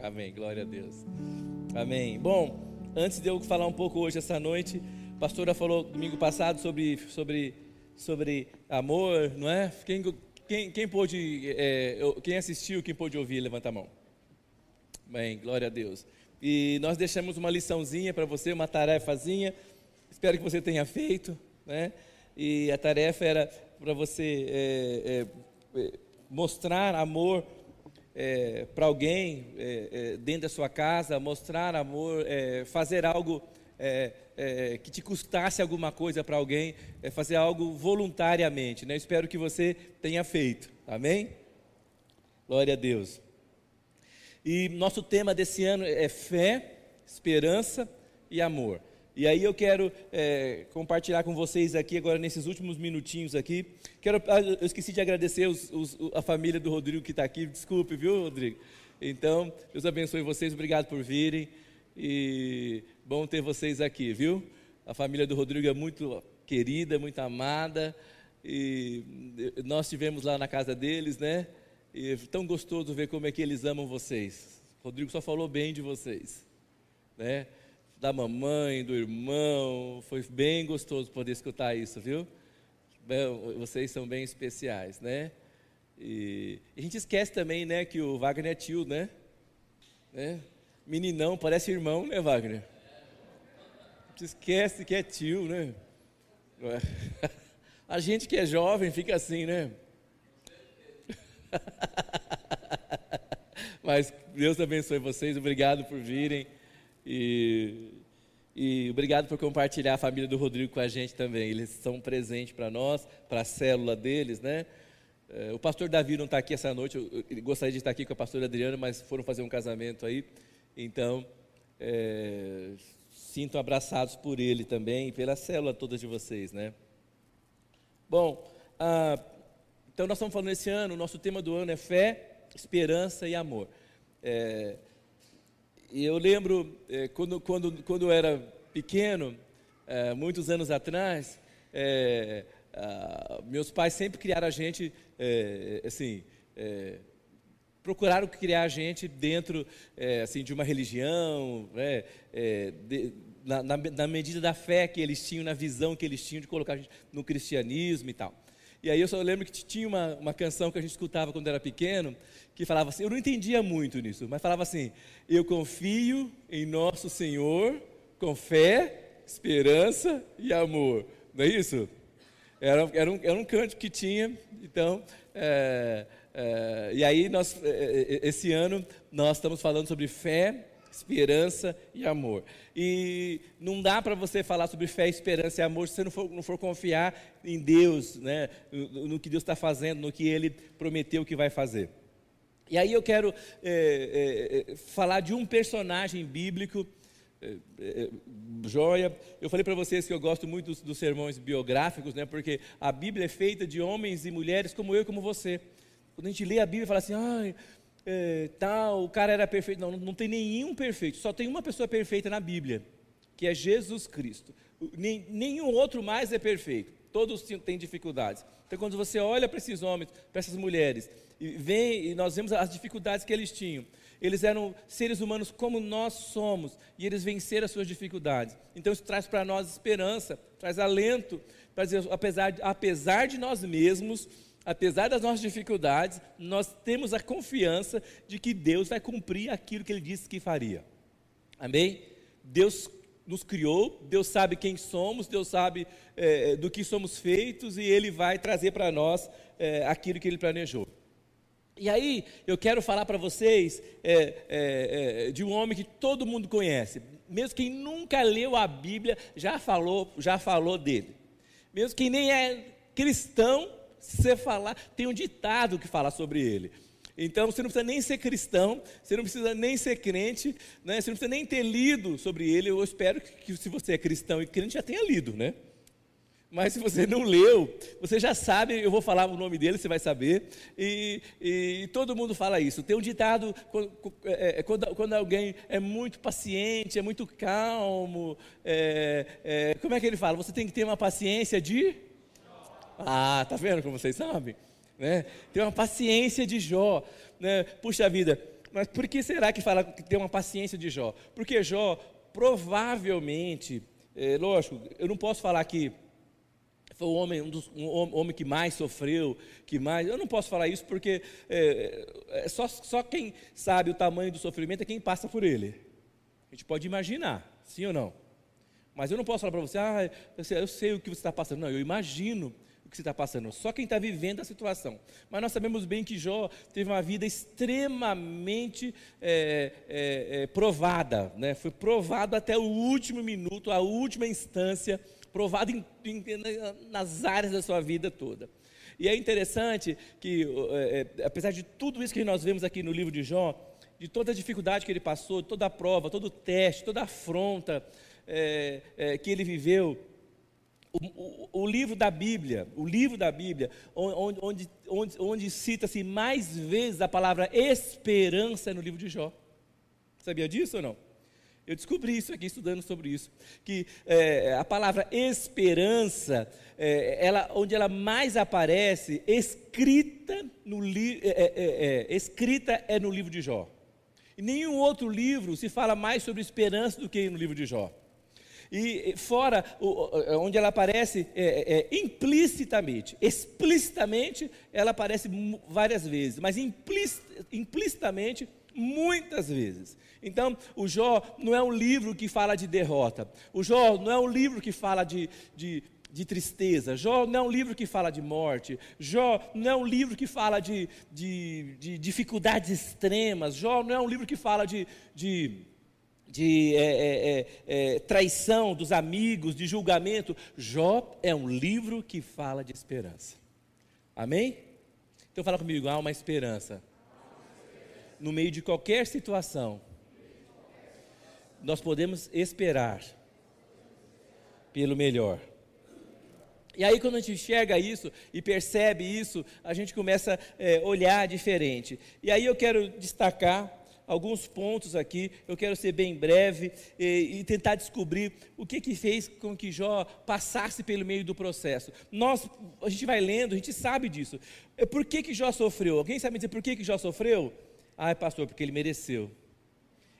Amém. Glória a Deus. Amém. Bom, antes de eu falar um pouco hoje, essa noite, a pastora falou domingo passado sobre, sobre, sobre amor, não é? Quem, quem, quem pôde, é, quem assistiu, quem pôde ouvir, levanta a mão. Bem, glória a Deus. E nós deixamos uma liçãozinha para você, uma tarefazinha. Espero que você tenha feito, né? E a tarefa era para você é, é, é, mostrar amor é, para alguém é, é, dentro da sua casa, mostrar amor, fazer algo que te custasse alguma coisa para alguém, fazer algo voluntariamente. Né? Espero que você tenha feito. Amém? Glória a Deus. E nosso tema desse ano é fé, esperança e amor. E aí eu quero é, compartilhar com vocês aqui agora nesses últimos minutinhos aqui. Quero, ah, eu esqueci de agradecer os, os, a família do Rodrigo que está aqui. Desculpe, viu, Rodrigo? Então, Deus abençoe vocês. Obrigado por virem. E bom ter vocês aqui, viu? A família do Rodrigo é muito querida, muito amada. E nós estivemos lá na casa deles, né? E é tão gostoso ver como é que eles amam vocês. O Rodrigo só falou bem de vocês, né? Da mamãe, do irmão, foi bem gostoso poder escutar isso, viu? Vocês são bem especiais, né? E a gente esquece também, né, que o Wagner é tio, né? né? Meninão, parece irmão, né, Wagner? A gente esquece que é tio, né? A gente que é jovem fica assim, né? Mas Deus abençoe vocês, obrigado por virem e, e obrigado por compartilhar a família do Rodrigo com a gente também. Eles são um presente para nós, para a célula deles, né? É, o pastor Davi não está aqui essa noite, eu gostaria de estar aqui com a pastora Adriana, mas foram fazer um casamento aí, então é, sinto abraçados por ele também e pela célula toda de vocês, né? Bom, ah, então, nós estamos falando esse ano, o nosso tema do ano é fé, esperança e amor. É, e eu lembro, é, quando, quando, quando eu era pequeno, é, muitos anos atrás, é, a, meus pais sempre criaram a gente, assim, procuraram criar a gente dentro assim, de uma religião, né, de, na, na, na medida da fé que eles tinham, na visão que eles tinham de colocar a gente no cristianismo e tal. E aí eu só lembro que tinha uma, uma canção que a gente escutava quando era pequeno, que falava assim, eu não entendia muito nisso, mas falava assim, eu confio em nosso Senhor com fé, esperança e amor. Não é isso? Era, era, um, era um que tinha, então, é, é, e aí nós, é, esse ano nós estamos falando sobre fé, esperança e amor. E não dá para você falar sobre fé, esperança e amor se você não for, não for confiar em Deus, né? no, no que Deus está fazendo, no que Ele prometeu que vai fazer. E aí eu quero é, é, falar de um personagem bíblico, é, joia. Eu falei para vocês que eu gosto muito dos, dos, sermões biográficos, né? porque a Bíblia é feita de homens e mulheres como eu e como você. Quando a gente lê a Bíblia e fala assim, ah, é, tal, o cara era perfeito. Não, não tem nenhum perfeito, só tem uma pessoa perfeita na Bíblia, que é Jesus Cristo. Nenhum outro mais é perfeito, todos têm dificuldades. Então, quando você olha para esses homens, para essas mulheres, e vem, e nós vemos as dificuldades que eles tinham. Eles eram seres humanos como nós somos, e eles venceram as suas dificuldades. Então, isso traz para nós esperança, traz alento, para dizer, apesar, apesar de nós mesmos, apesar das nossas dificuldades, nós temos a confiança de que Deus vai cumprir aquilo que Ele disse que faria. Amém? Deus nos criou, Deus sabe quem somos, Deus sabe é, do que somos feitos e Ele vai trazer para nós é, aquilo que Ele planejou. E aí eu quero falar para vocês é, de um homem que todo mundo conhece, mesmo quem nunca leu a Bíblia já falou, já falou dele, mesmo quem nem é cristão se você falar, tem um ditado que fala sobre ele. Então você não precisa nem ser cristão, você não precisa nem ser crente, né? você não precisa nem ter lido sobre ele. Eu espero que, que se você é cristão e crente já tenha lido, né? Mas se você não leu, você já sabe, eu vou falar o nome dele, você vai saber. E, e todo mundo fala isso. Tem um ditado, quando, é, é, quando, quando alguém é muito paciente, é muito calmo, é, é, como é que ele fala? Você tem que ter uma paciência de ah, tá vendo como vocês sabem? Né? Tem uma paciência de Jó. Né? Puxa vida, Mas por que será que fala que tem uma paciência de Jó? Porque Jó provavelmente, é, lógico, eu não posso falar que foi o homem, um, dos, um homem que mais sofreu, que mais. Eu não posso falar isso porque é, é, só, só quem sabe o tamanho do sofrimento é quem passa por ele. A gente pode imaginar, sim ou não? Mas eu não posso falar para você, ah, eu sei, eu sei o que você está passando. Não, eu imagino o que você está passando. Só quem está vivendo a situação. Mas nós sabemos bem que Jó teve uma vida extremamente é, é, é, provada. Né? Foi provado até o último minuto, a última instância, provado em, em, nas áreas da sua vida toda. E é interessante que, é, é, apesar de tudo isso que nós vemos aqui no livro de Jó, de toda a dificuldade que ele passou, toda a prova, todo o teste, toda a afronta é, que ele viveu, o, o, o, livro da Bíblia, o livro da Bíblia, onde, onde, onde, onde cita-se mais vezes a palavra esperança no livro de Jó. Sabia disso ou não? Eu descobri isso aqui estudando sobre isso, que é, a palavra esperança, é, ela, onde ela mais aparece, escrita no li, é, é, é, é escrita é no livro de Jó. Em nenhum outro livro se fala mais sobre esperança do que no livro de Jó. E fora onde ela aparece é, é, implicitamente, explicitamente ela aparece várias vezes, mas implicitamente muitas vezes. Então, o Jó não é um livro que fala de derrota. O Jó não é um livro que fala de, de, de tristeza. Jó não é um livro que fala de morte. Jó não é um livro que fala de, de, de dificuldades extremas. Jó não é um livro que fala de, de de é, é, é, é, traição dos amigos, de julgamento. Jó é um livro que fala de esperança. Amém? Então fala comigo, há uma esperança. No meio de qualquer situação, nós podemos esperar pelo melhor. E aí, quando a gente enxerga isso e percebe isso, a gente começa a é, olhar diferente. E aí eu quero destacar alguns pontos aqui, eu quero ser bem breve e, e, tentar descobrir o que que fez com que Jó passasse pelo meio do processo. Nós, a gente vai lendo, a gente sabe disso. É, por que que Jó sofreu? Alguém sabe dizer por que que Jó sofreu? Ai, pastor, porque ele mereceu.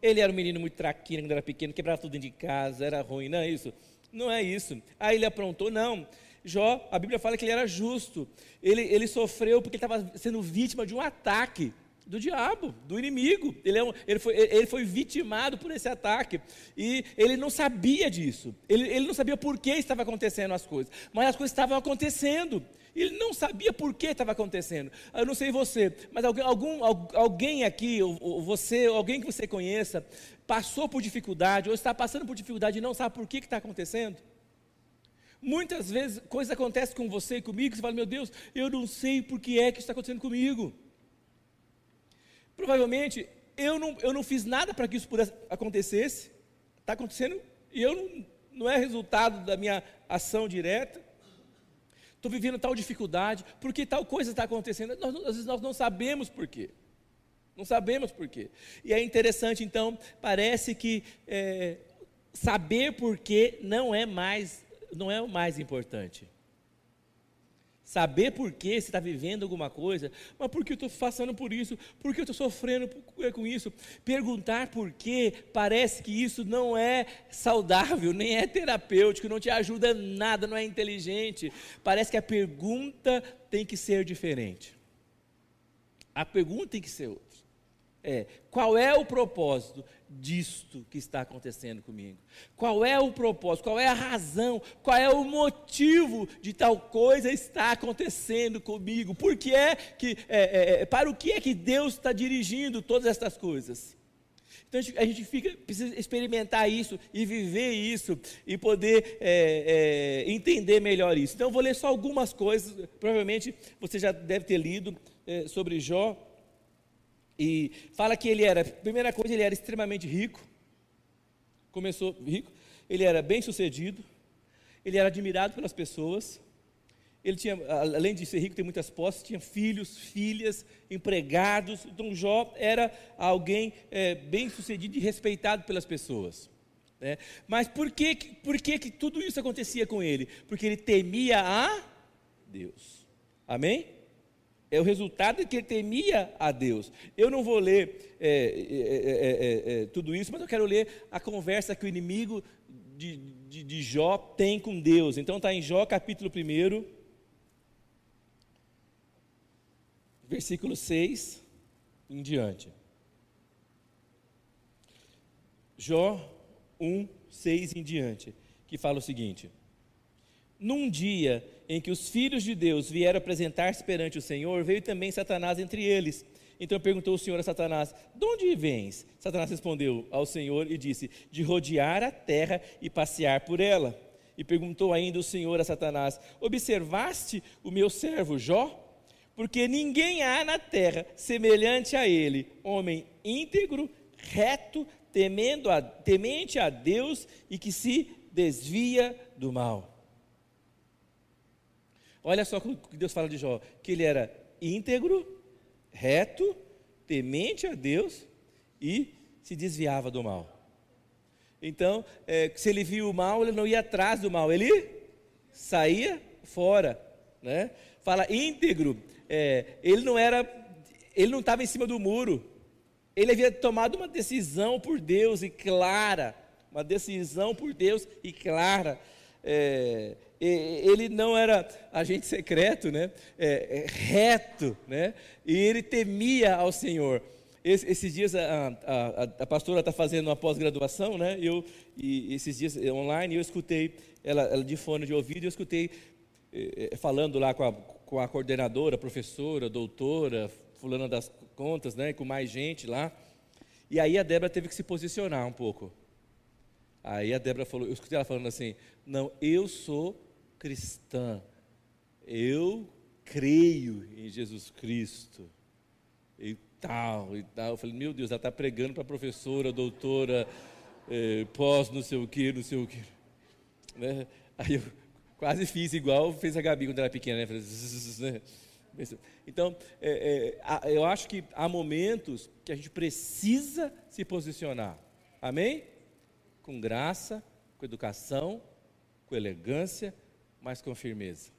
Ele era um menino muito traquino quando era pequeno, quebrava tudo dentro de casa, era ruim, não é isso? Não é isso. Aí ele aprontou, não. Jó, a Bíblia fala que ele era justo. Ele, ele sofreu porque ele estava sendo vítima de um ataque do diabo, do inimigo. Ele, é um, ele, foi, ele foi vitimado por esse ataque. E ele não sabia disso. Ele, ele não sabia por que estava acontecendo as coisas. Mas as coisas estavam acontecendo. Ele não sabia por que estava acontecendo. Eu não sei você, mas alguém, algum, alguém aqui, ou você, alguém que você conheça, passou por dificuldade, ou está passando por dificuldade e não sabe por que está acontecendo? Muitas vezes coisas acontecem com você e comigo, você fala, meu Deus, eu não sei por que é que está acontecendo comigo. Provavelmente eu não, eu não fiz nada para que isso pudesse acontecesse. Está acontecendo e eu não, não é resultado da minha ação direta. Estou vivendo tal dificuldade, porque tal coisa está acontecendo. Nós, às vezes nós não sabemos por quê. Não sabemos por quê. E é interessante, então, parece que é, saber por quê não é mais, não é o mais importante. Saber por que você está vivendo alguma coisa, mas por que eu estou passando por isso? Por que eu estou sofrendo com isso? Perguntar por quê parece que isso não é saudável, nem é terapêutico, não te ajuda nada, não é inteligente. Parece que a pergunta tem que ser diferente. A pergunta tem que ser outra. É, qual é o propósito disto que está acontecendo comigo? Qual é o propósito? Qual é a razão? Qual é o motivo de tal coisa estar acontecendo comigo? Por que é que, é, é, é para o que é que Deus está dirigindo todas estas coisas? Então a gente, fica, precisa experimentar isso e viver isso e poder é, é, entender melhor isso. Então eu vou ler só algumas coisas, provavelmente você já deve ter lido é, sobre Jó e fala que ele era, primeira coisa, ele era extremamente rico. Começou rico. Ele era bem sucedido. Ele era admirado pelas pessoas. Ele tinha, além de ser rico, tem muitas posses, tinha filhos, filhas, empregados. Então Jó era alguém é, bem sucedido e respeitado pelas pessoas. Né? Mas por que, por que, que tudo isso acontecia com ele? Porque ele temia a Deus. Amém? É o resultado de que ele temia a Deus. Eu não vou ler é, é, é, tudo isso, mas eu quero ler a conversa que o inimigo de, de, de Jó tem com Deus. Então está em Jó capítulo 1, versículo 6 em diante. Jó 1, 6 em diante, que fala o seguinte: Num dia em que os filhos de Deus vieram apresentar-se perante o Senhor, veio também Satanás entre eles. Então perguntou o Senhor a Satanás: De onde vens? Satanás respondeu ao Senhor e disse: De rodear a terra e passear por ela. E perguntou ainda o Senhor a Satanás: Observaste o meu servo Jó? Porque ninguém há na terra semelhante a ele, homem íntegro, reto, temendo a, temente a Deus e que se desvia do mal. Olha só o que Deus fala de Jó: que ele era íntegro, reto, temente a Deus e se desviava do mal. Então, é, se ele viu o mal, ele não ia atrás do mal, ele saía fora. Né? Fala íntegro, é, ele não era, ele não estava em cima do muro. Ele havia tomado uma decisão por Deus e clara, uma decisão por Deus e clara. É, ele não era agente secreto, né? É, é, reto, né? E ele temia ao Senhor. Es, esses dias a, a, a pastora está fazendo uma pós-graduação, né? Eu, e esses dias eh, online eu escutei ela, ela de fone de ouvido, eu escutei eh, falando lá com a, com a coordenadora, professora, doutora, fulana das contas, né? Com mais gente lá. E aí a Débora teve que se posicionar um pouco. Aí a Débora falou, eu escutei ela falando assim: não, eu sou cristã. Eu creio em Jesus Cristo. E tal, e tal. Eu falei, meu Deus, ela está pregando para professora, doutora, eh, pós, não sei o que, não sei o que. Né? Aí eu quase fiz igual fez a Gabi quando era pequena, né? Né? Então, é, é, eu acho que há momentos que a gente precisa se posicionar. Amém? Com graça, com educação, com elegância, mas com firmeza.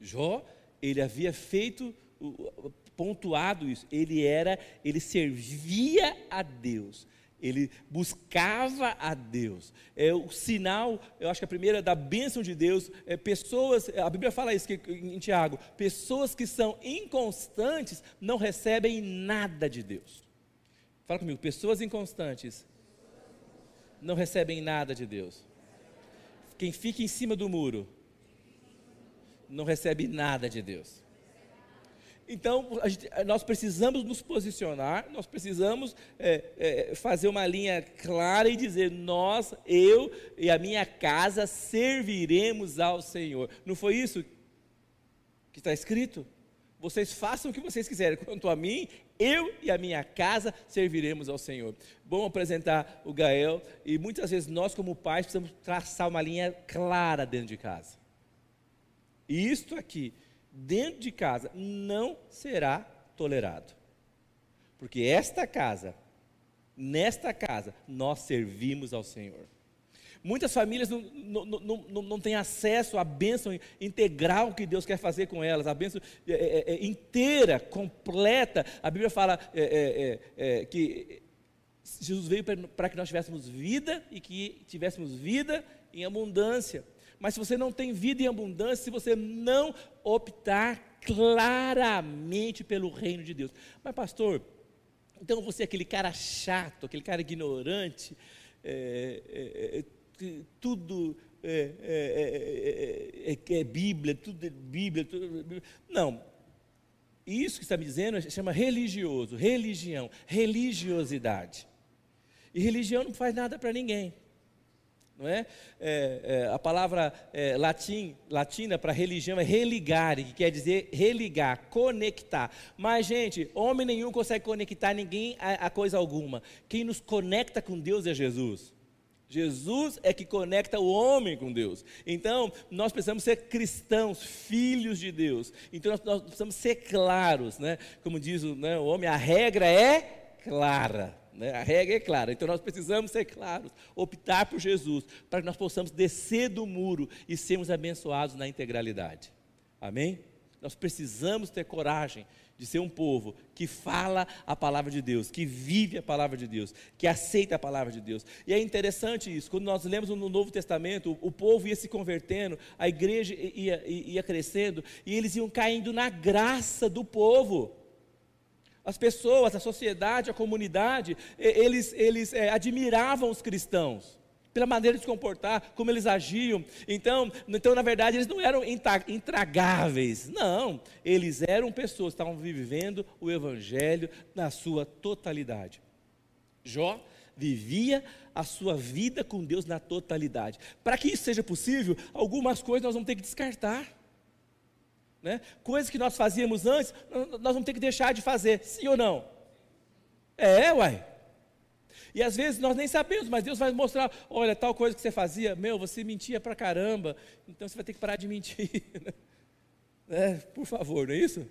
Jó, ele havia feito, pontuado isso, ele era, ele servia a Deus, ele buscava a Deus. É o sinal, eu acho que a primeira da bênção de Deus, é pessoas, a Bíblia fala isso que, em Tiago, pessoas que são inconstantes não recebem nada de Deus. Fala comigo, pessoas inconstantes não recebem nada de Deus. Quem fica em cima do muro não recebe nada de Deus. Então, gente, nós precisamos nos posicionar, nós precisamos é, é, fazer uma linha clara e dizer: nós, eu e a minha casa serviremos ao Senhor. Não foi isso que está escrito? Vocês façam o que vocês quiserem, quanto a mim, eu e a minha casa serviremos ao Senhor. Bom apresentar o Gael, e muitas vezes nós, como pais, precisamos traçar uma linha clara dentro de casa. E isto aqui, dentro de casa, não será tolerado. Porque esta casa, nesta casa, nós servimos ao Senhor. Muitas famílias não, não, não, não, têm acesso à bênção integral que Deus quer fazer com elas, a bênção é, é, é, inteira, completa. A Bíblia fala é, é, é que Jesus veio para que nós tivéssemos vida e que tivéssemos vida em abundância. Mas se você não tem vida em abundância, se você não optar claramente pelo reino de Deus. Mas, pastor, então você é aquele cara chato, aquele cara ignorante, é, é, tudo é, é, é, é, Bíblia, tudo é Bíblia, tudo Bíblia. Não. Isso que está me dizendo chama religioso, religião, religiosidade. E religião não faz nada para ninguém. Não é? a palavra latim, latina para religião é religare, que quer dizer religar, conectar. Mas, gente, homem nenhum consegue conectar ninguém a, a coisa alguma. Quem nos conecta com Deus é Jesus. Jesus é que conecta o homem com Deus. Então, nós precisamos ser cristãos, filhos de Deus. Então, nós, nós precisamos ser claros, né? Como diz o, né, o homem, a regra é clara. Né? A regra é clara. Então, nós precisamos ser claros, optar por Jesus, para que nós possamos descer do muro e sermos abençoados na integralidade. Amém? Nós precisamos ter coragem de ser um povo que fala a palavra de Deus, que vive a palavra de Deus, que aceita a palavra de Deus. E é interessante isso, quando nós lemos no Novo Testamento, o, povo ia se convertendo, a igreja ia, ia, crescendo, e eles iam caindo na graça do povo. As pessoas, a sociedade, a comunidade, eles, eles é, admiravam os cristãos pela maneira de se comportar, como eles agiam. Então, então na verdade, eles não eram intragáveis. Não, eles eram pessoas que estavam vivendo o evangelho na sua totalidade. Jó vivia a sua vida com Deus na totalidade. Para que isso seja possível, algumas coisas nós vamos ter que descartar. Né? Coisas que nós fazíamos antes, nós vamos ter que deixar de fazer, sim ou não? É, uai. E às vezes nós nem sabemos, mas Deus vai mostrar: olha, tal coisa que você fazia, meu, você mentia pra caramba, então você vai ter que parar de mentir. é, por favor, não é isso?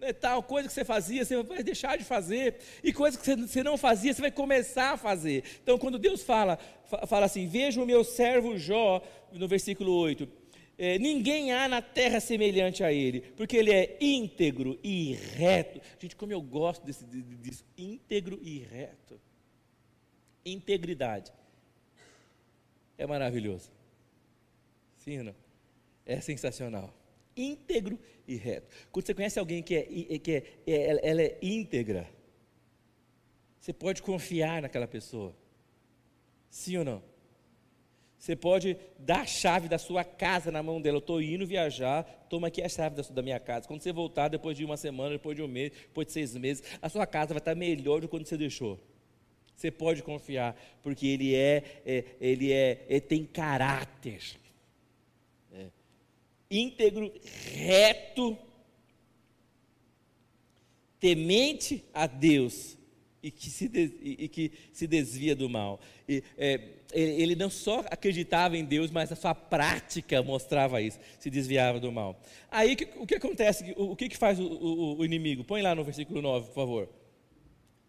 É, tal coisa que você fazia, você vai deixar de fazer, e coisa que você não fazia, você vai começar a fazer. Então, quando Deus fala, fala assim: Veja o meu servo Jó, no versículo 8. É, ninguém há na terra semelhante a ele, porque ele é íntegro e reto. Gente, como eu gosto desse, disso, íntegro e reto integridade. É maravilhoso. Sim ou não? É sensacional. Íntegro e reto. Quando você conhece alguém que é, que é, é ela é íntegra, você pode confiar naquela pessoa. Sim ou não? Você pode dar a chave da sua casa na mão dela. Eu estou indo viajar, toma aqui a chave da, da, minha casa. Quando você voltar, depois de uma semana, depois de um mês, depois de seis meses, a sua casa vai estar melhor do que quando você deixou. Você pode confiar, porque ele é, é ele é, é, tem caráter. É. Íntegro, reto, temente a Deus e que se, e, que se desvia do mal. E, é, ele não só acreditava em Deus, mas a sua prática mostrava isso, se desviava do mal. Aí o que acontece? O, que, que faz o, o, o inimigo? Põe lá no versículo 9, por favor.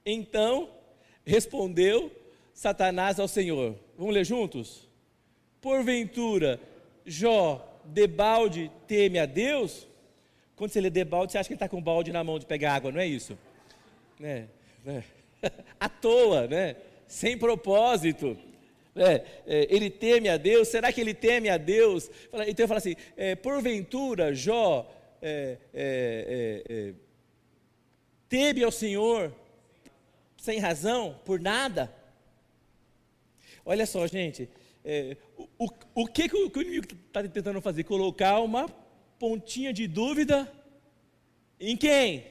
Então Respondeu Satanás ao Senhor. Vamos ler juntos? Porventura, Jó, debalde teme a Deus? Quando você lê debalde, você acha que ele está com um balde na mão de pegar água, não é isso? Né? né? à toa, né? sem propósito. É, é, ele teme a Deus, será que ele teme a Deus? Então eu falo assim: é, porventura, Jó é, é, é, teme ao Senhor, sem razão, por nada. Olha só, gente, é, o, o, que, que, o, que o inimigo está tentando fazer? Colocar uma pontinha de dúvida em quem?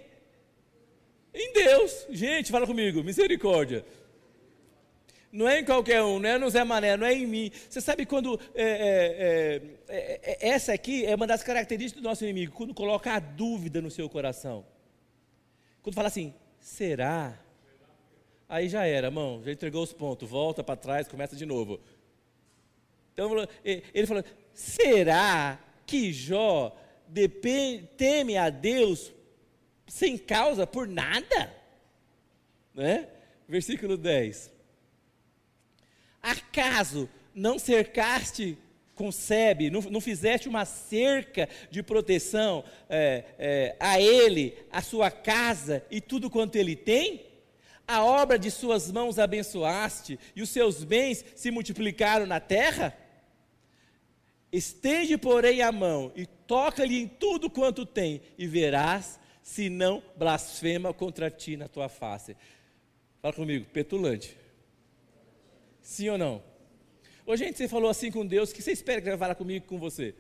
Em Deus. Gente, fala comigo, misericórdia. Não é em qualquer um, não é no Zé Mané, não é em mim. Você sabe quando. É, é, é, é essa aqui é uma das características do nosso inimigo, quando coloca a dúvida no seu coração. Quando fala assim, será? Aí já era, mão, já entregou os pontos, volta para trás, começa de novo. Então ele falou: será que Jó teme a Deus sem causa, por nada? Né? Versículo 10. Acaso não cercaste concebe, não, não fizeste uma cerca de proteção é, é, a ele, a sua casa e tudo quanto ele tem? A obra de suas mãos abençoaste, e os seus bens se multiplicaram na terra? Estende, porém, a mão e toca-lhe em tudo quanto tem, e verás se não blasfema contra ti na tua face. Fala comigo, petulante. Sim ou não? Ô, gente, você falou assim com Deus, que você espera que ele vai falar comigo e com você?